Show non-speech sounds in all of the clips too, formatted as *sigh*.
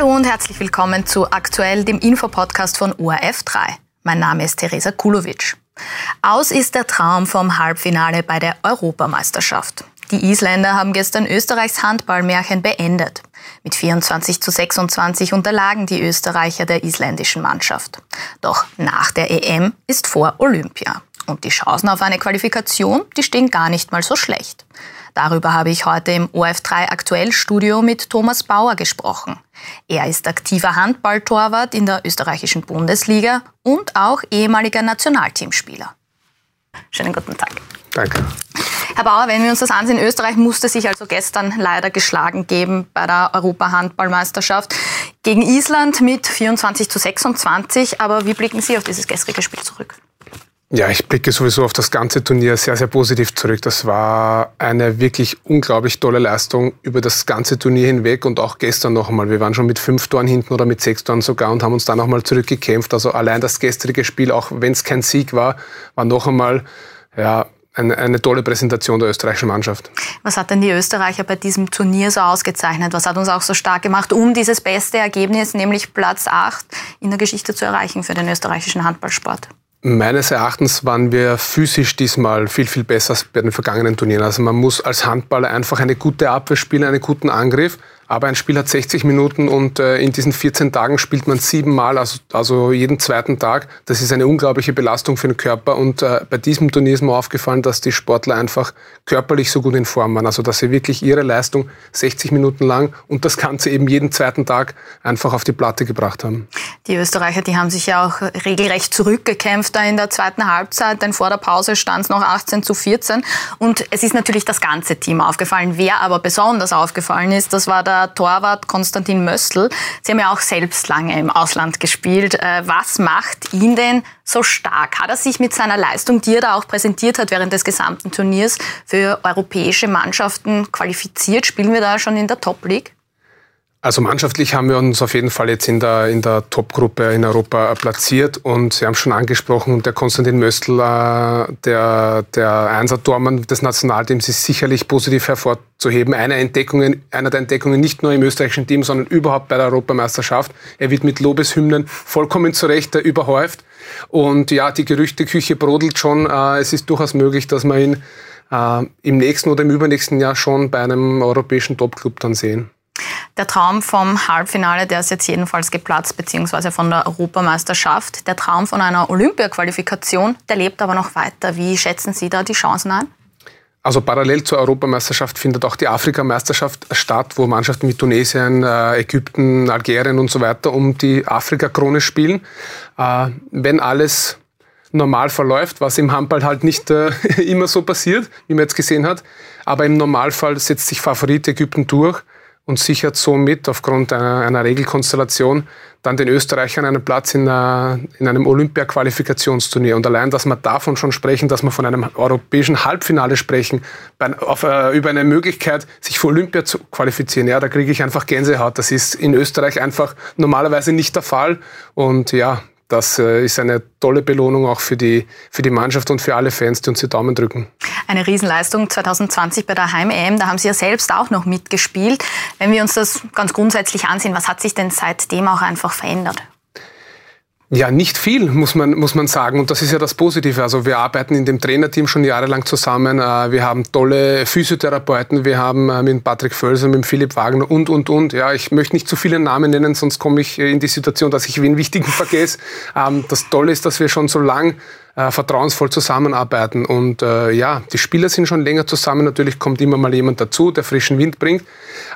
Hallo und herzlich willkommen zu Aktuell, dem Infopodcast von ORF3. Mein Name ist Theresa Kulovic. Aus ist der Traum vom Halbfinale bei der Europameisterschaft. Die Isländer haben gestern Österreichs Handballmärchen beendet. Mit 24 zu 26 unterlagen die Österreicher der isländischen Mannschaft. Doch nach der EM ist vor Olympia. Und die Chancen auf eine Qualifikation, die stehen gar nicht mal so schlecht. Darüber habe ich heute im OF3 Aktuellstudio mit Thomas Bauer gesprochen. Er ist aktiver Handballtorwart in der österreichischen Bundesliga und auch ehemaliger Nationalteamspieler. Schönen guten Tag. Danke. Herr Bauer, wenn wir uns das ansehen, Österreich musste sich also gestern leider geschlagen geben bei der Europahandballmeisterschaft gegen Island mit 24 zu 26. Aber wie blicken Sie auf dieses gestrige Spiel zurück? Ja, ich blicke sowieso auf das ganze Turnier sehr, sehr positiv zurück. Das war eine wirklich unglaublich tolle Leistung über das ganze Turnier hinweg und auch gestern noch einmal. Wir waren schon mit fünf Toren hinten oder mit sechs Toren sogar und haben uns dann noch mal zurückgekämpft. Also allein das gestrige Spiel, auch wenn es kein Sieg war, war noch einmal ja, eine, eine, tolle Präsentation der österreichischen Mannschaft. Was hat denn die Österreicher bei diesem Turnier so ausgezeichnet? Was hat uns auch so stark gemacht, um dieses beste Ergebnis, nämlich Platz 8 in der Geschichte zu erreichen für den österreichischen Handballsport? Meines Erachtens waren wir physisch diesmal viel, viel besser als bei den vergangenen Turnieren. Also man muss als Handballer einfach eine gute Abwehr spielen, einen guten Angriff. Aber ein Spiel hat 60 Minuten und äh, in diesen 14 Tagen spielt man siebenmal, also, also jeden zweiten Tag. Das ist eine unglaubliche Belastung für den Körper. Und äh, bei diesem Turnier ist mir aufgefallen, dass die Sportler einfach körperlich so gut in Form waren. Also dass sie wirklich ihre Leistung 60 Minuten lang und das Ganze eben jeden zweiten Tag einfach auf die Platte gebracht haben. Die Österreicher, die haben sich ja auch regelrecht zurückgekämpft da in der zweiten Halbzeit, denn vor der Pause stand es noch 18 zu 14. Und es ist natürlich das ganze Team aufgefallen. Wer aber besonders aufgefallen ist, das war der Torwart Konstantin Möstl. Sie haben ja auch selbst lange im Ausland gespielt. Äh, was macht ihn denn so stark? Hat er sich mit seiner Leistung, die er da auch präsentiert hat während des gesamten Turniers, für europäische Mannschaften qualifiziert? Spielen wir da schon in der Top League? Also mannschaftlich haben wir uns auf jeden Fall jetzt in der, in der Top-Gruppe in Europa platziert und Sie haben schon angesprochen, der Konstantin Möstl, äh, der, der Einser-Tormann des Nationalteams ist sicherlich positiv hervorzuheben. Eine Entdeckung, einer der Entdeckungen nicht nur im österreichischen Team, sondern überhaupt bei der Europameisterschaft. Er wird mit Lobeshymnen vollkommen zurecht überhäuft und ja, die Gerüchteküche brodelt schon. Äh, es ist durchaus möglich, dass wir ihn äh, im nächsten oder im übernächsten Jahr schon bei einem europäischen Top-Club dann sehen. Der Traum vom Halbfinale, der ist jetzt jedenfalls geplatzt, beziehungsweise von der Europameisterschaft. Der Traum von einer Olympiaqualifikation, der lebt aber noch weiter. Wie schätzen Sie da die Chancen ein? Also parallel zur Europameisterschaft findet auch die Afrikameisterschaft statt, wo Mannschaften wie Tunesien, äh, Ägypten, Algerien und so weiter um die Afrika-Krone spielen. Äh, wenn alles normal verläuft, was im Handball halt nicht äh, *laughs* immer so passiert, wie man jetzt gesehen hat, aber im Normalfall setzt sich Favorit Ägypten durch und sichert somit aufgrund einer, einer Regelkonstellation dann den Österreichern einen Platz in, einer, in einem Olympia-Qualifikationsturnier. Und allein, dass wir davon schon sprechen, dass wir von einem europäischen Halbfinale sprechen, bei, auf, äh, über eine Möglichkeit, sich für Olympia zu qualifizieren, ja, da kriege ich einfach Gänsehaut. Das ist in Österreich einfach normalerweise nicht der Fall. Und ja, das äh, ist eine tolle Belohnung auch für die, für die Mannschaft und für alle Fans, die uns die Daumen drücken. Eine Riesenleistung 2020 bei der Heim-EM, da haben Sie ja selbst auch noch mitgespielt. Wenn wir uns das ganz grundsätzlich ansehen, was hat sich denn seitdem auch einfach verändert? Ja, nicht viel, muss man, muss man sagen. Und das ist ja das Positive. Also wir arbeiten in dem Trainerteam schon jahrelang zusammen. Äh, wir haben tolle Physiotherapeuten. Wir haben äh, mit Patrick Völser, mit Philipp Wagner und, und, und. Ja, ich möchte nicht zu viele Namen nennen, sonst komme ich in die Situation, dass ich wen Wichtigen *laughs* vergesse. Ähm, das Tolle ist, dass wir schon so lang äh, vertrauensvoll zusammenarbeiten. Und äh, ja, die Spieler sind schon länger zusammen. Natürlich kommt immer mal jemand dazu, der frischen Wind bringt.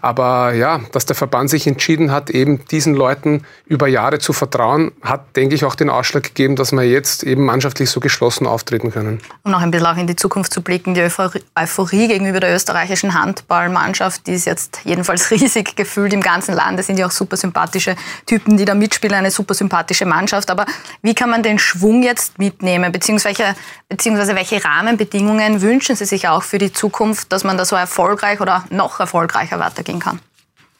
Aber ja, dass der Verband sich entschieden hat, eben diesen Leuten über Jahre zu vertrauen, hat, denke ich, auch den Ausschlag gegeben, dass wir jetzt eben mannschaftlich so geschlossen auftreten können. Um noch ein bisschen auch in die Zukunft zu blicken, die Euphorie gegenüber der österreichischen Handballmannschaft, die ist jetzt jedenfalls *laughs* riesig gefühlt im ganzen Land. Es sind ja auch super sympathische Typen, die da mitspielen, eine super sympathische Mannschaft. Aber wie kann man den Schwung jetzt mitnehmen? Beziehungsweise, beziehungsweise welche Rahmenbedingungen wünschen Sie sich auch für die Zukunft, dass man da so erfolgreich oder noch erfolgreicher weitergehen kann?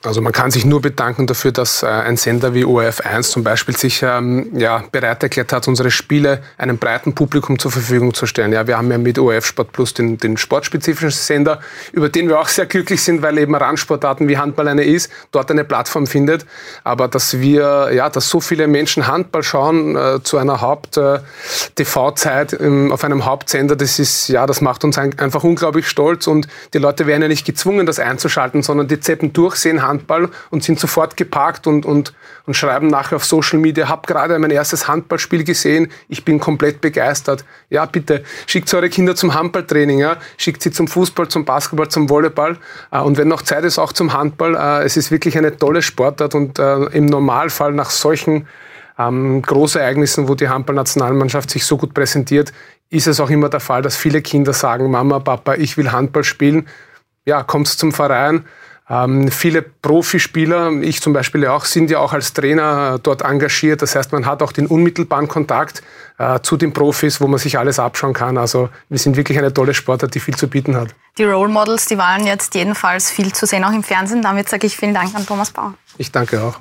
Also man kann sich nur bedanken dafür, dass äh, ein Sender wie ORF1 zum Beispiel sich ähm, ja, bereit erklärt hat, unsere Spiele einem breiten Publikum zur Verfügung zu stellen. Ja, wir haben ja mit ORF Sport Plus den, den sportspezifischen Sender, über den wir auch sehr glücklich sind, weil eben Randsportarten wie Handball eine ist, dort eine Plattform findet. Aber dass wir, ja, dass so viele Menschen Handball schauen äh, zu einer Haupt-TV-Zeit äh, auf einem Hauptsender, das ist, ja, das macht uns ein, einfach unglaublich stolz und die Leute werden ja nicht gezwungen, das einzuschalten, sondern die zeppen durch, sehen Handball und sind sofort geparkt und, und, und schreiben nachher auf Social Media, habe gerade mein erstes Handballspiel gesehen, ich bin komplett begeistert. Ja, bitte, schickt eure Kinder zum Handballtraining, ja? schickt sie zum Fußball, zum Basketball, zum Volleyball äh, und wenn noch Zeit ist, auch zum Handball. Äh, es ist wirklich eine tolle Sportart und äh, im Normalfall nach solchen ähm, Großereignissen, wo die Handballnationalmannschaft sich so gut präsentiert, ist es auch immer der Fall, dass viele Kinder sagen, Mama, Papa, ich will Handball spielen. Ja, kommst zum Verein, ähm, viele Profispieler, ich zum Beispiel auch, sind ja auch als Trainer dort engagiert. Das heißt, man hat auch den unmittelbaren Kontakt äh, zu den Profis, wo man sich alles abschauen kann. Also wir sind wirklich eine tolle Sportart, die viel zu bieten hat. Die Role Models, die waren jetzt jedenfalls viel zu sehen, auch im Fernsehen. Damit sage ich vielen Dank an Thomas Bauer. Ich danke auch.